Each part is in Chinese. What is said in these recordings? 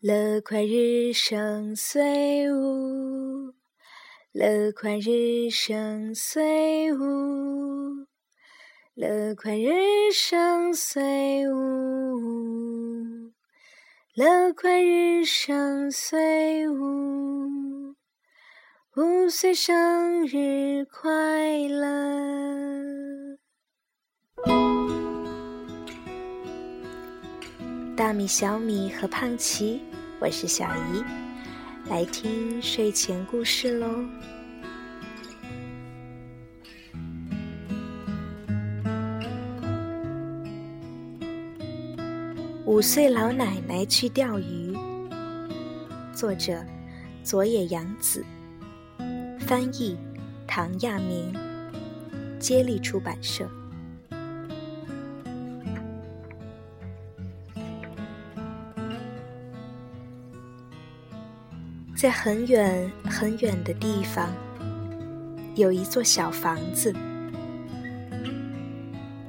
乐快日生岁无，乐快日生岁无，乐快日生岁无，乐快日生岁无，五岁生日快乐。大米、小米和胖奇，我是小姨，来听睡前故事喽。五岁老奶奶去钓鱼，作者佐野洋子，翻译唐亚明，接力出版社。在很远很远的地方，有一座小房子。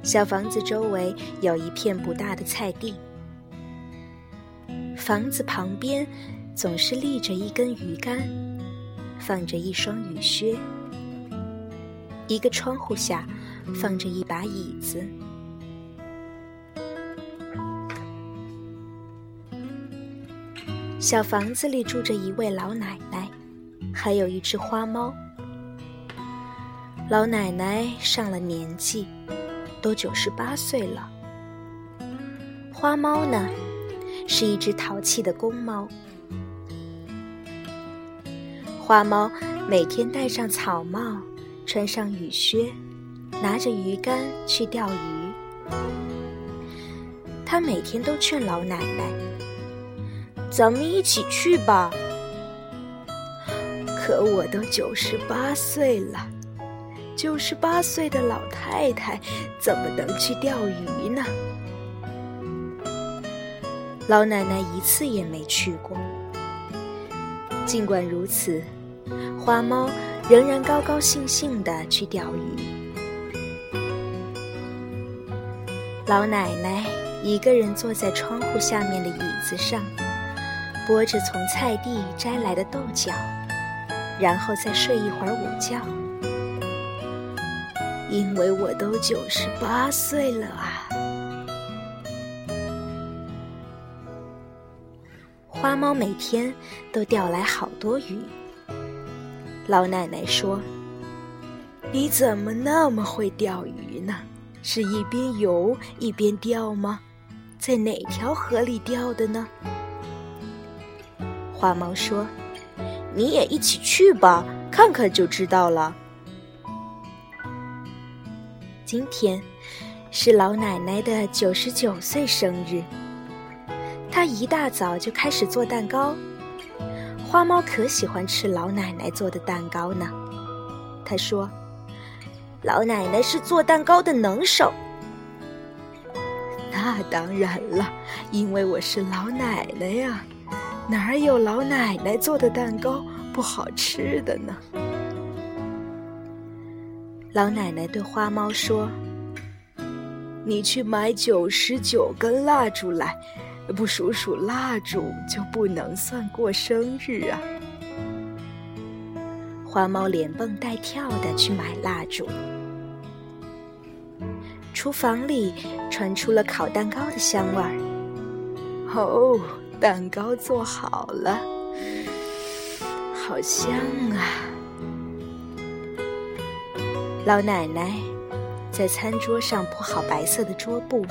小房子周围有一片不大的菜地。房子旁边总是立着一根鱼竿，放着一双雨靴。一个窗户下放着一把椅子。小房子里住着一位老奶奶，还有一只花猫。老奶奶上了年纪，都九十八岁了。花猫呢，是一只淘气的公猫。花猫每天戴上草帽，穿上雨靴，拿着鱼竿去钓鱼。它每天都劝老奶奶。咱们一起去吧。可我都九十八岁了，九十八岁的老太太怎么能去钓鱼呢？老奶奶一次也没去过。尽管如此，花猫仍然高高兴兴的去钓鱼。老奶奶一个人坐在窗户下面的椅子上。剥着从菜地摘来的豆角，然后再睡一会儿午觉。因为我都九十八岁了啊！花猫每天都钓来好多鱼。老奶奶说：“你怎么那么会钓鱼呢？是一边游一边钓吗？在哪条河里钓的呢？”花猫说：“你也一起去吧，看看就知道了。”今天是老奶奶的九十九岁生日，她一大早就开始做蛋糕。花猫可喜欢吃老奶奶做的蛋糕呢。他说：“老奶奶是做蛋糕的能手。”那当然了，因为我是老奶奶呀。哪有老奶奶做的蛋糕不好吃的呢？老奶奶对花猫说：“你去买九十九根蜡烛来，不数数蜡烛就不能算过生日啊！”花猫连蹦带跳的去买蜡烛。厨房里传出了烤蛋糕的香味儿。哦。蛋糕做好了，好香啊！老奶奶在餐桌上铺好白色的桌布，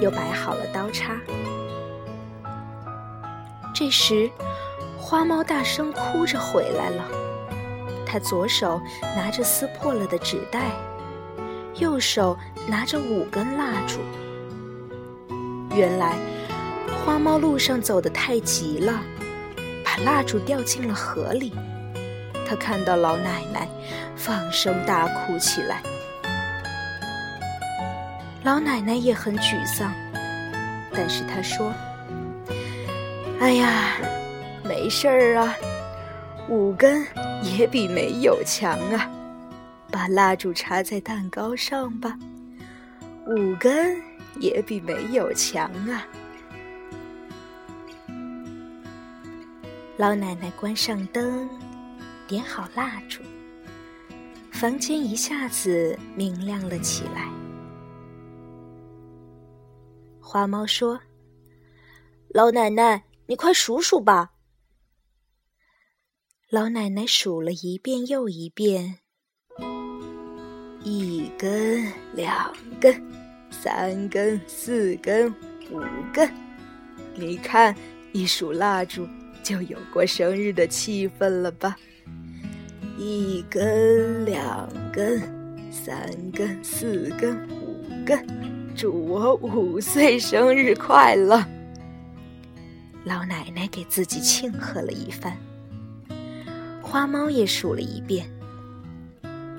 又摆好了刀叉。这时，花猫大声哭着回来了。它左手拿着撕破了的纸袋，右手拿着五根蜡烛。原来。花猫路上走得太急了，把蜡烛掉进了河里。他看到老奶奶，放声大哭起来。老奶奶也很沮丧，但是她说：“哎呀，没事儿啊，五根也比没有强啊。把蜡烛插在蛋糕上吧，五根也比没有强啊。”老奶奶关上灯，点好蜡烛，房间一下子明亮了起来。花猫说：“老奶奶，你快数数吧。”老奶奶数了一遍又一遍，一根、两根、三根、四根、五根。你看，一数蜡烛，就有过生日的气氛了吧？一根、两根、三根、四根、五根，祝我五岁生日快乐！老奶奶给自己庆贺了一番。花猫也数了一遍，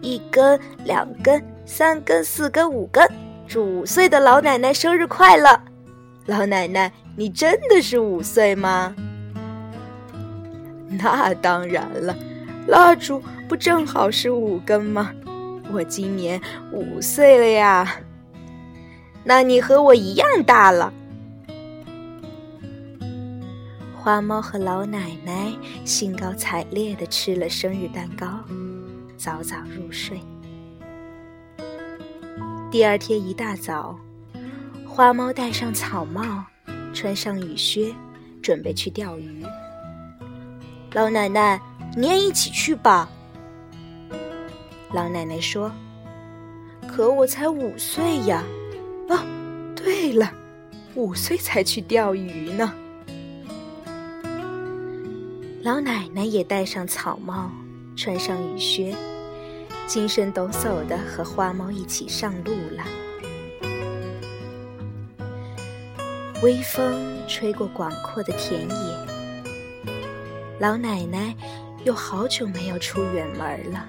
一根、两根、三根、四根、五根，祝五岁的老奶奶生日快乐！老奶奶，你真的是五岁吗？那当然了，蜡烛不正好是五根吗？我今年五岁了呀。那你和我一样大了。花猫和老奶奶兴高采烈地吃了生日蛋糕，早早入睡。第二天一大早，花猫戴上草帽，穿上雨靴，准备去钓鱼。老奶奶，你也一起去吧。老奶奶说：“可我才五岁呀！”哦，对了，五岁才去钓鱼呢。老奶奶也戴上草帽，穿上雨靴，精神抖擞的和花猫一起上路了。微风吹过广阔的田野，老奶奶有好久没有出远门了。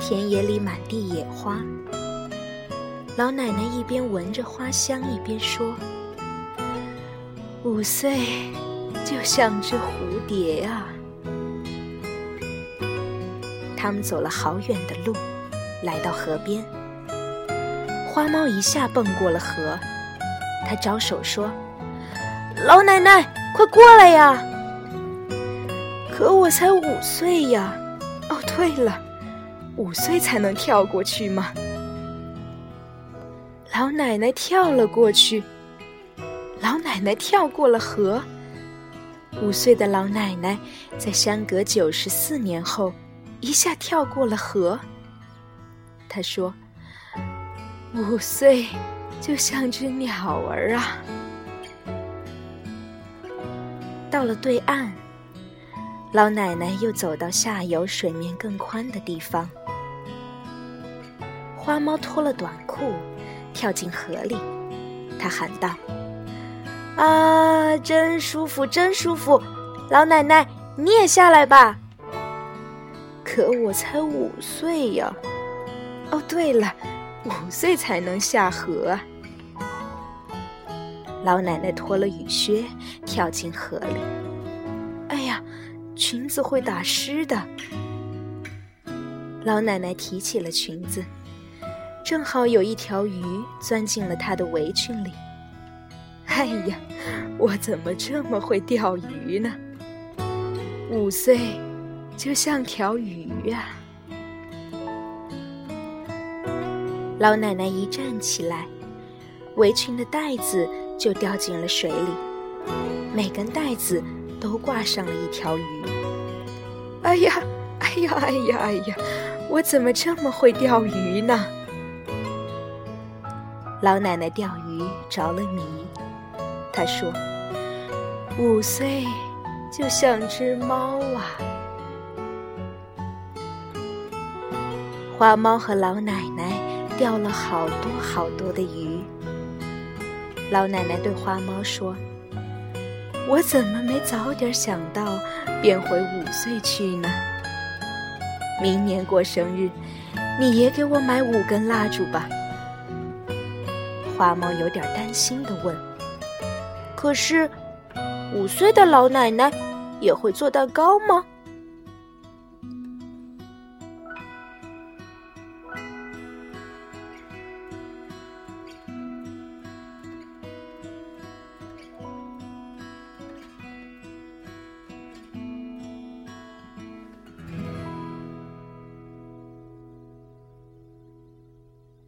田野里满地野花，老奶奶一边闻着花香，一边说：“五岁。”就像只蝴蝶啊！他们走了好远的路，来到河边。花猫一下蹦过了河，它招手说：“老奶奶，快过来呀！”可我才五岁呀！哦，对了，五岁才能跳过去吗？老奶奶跳了过去，老奶奶跳过了河。五岁的老奶奶在相隔九十四年后，一下跳过了河。她说：“五岁就像只鸟儿啊。”到了对岸，老奶奶又走到下游水面更宽的地方。花猫脱了短裤，跳进河里，它喊道。啊，真舒服，真舒服！老奶奶，你也下来吧。可我才五岁呀！哦，对了，五岁才能下河。老奶奶脱了雨靴，跳进河里。裙子会打湿的。老奶奶提起了裙子，正好有一条鱼钻进了她的围裙里。哎呀，我怎么这么会钓鱼呢？五岁就像条鱼呀！老奶奶一站起来，围裙的带子就掉进了水里，每根带子都挂上了一条鱼。哎呀，哎呀，哎呀，哎呀，我怎么这么会钓鱼呢？老奶奶钓鱼着了迷。她说：“五岁就像只猫啊。”花猫和老奶奶钓了好多好多的鱼。老奶奶对花猫说：“我怎么没早点想到变回五岁去呢？明年过生日，你也给我买五根蜡烛吧。”花猫有点担心的问。可是，五岁的老奶奶也会做蛋糕吗？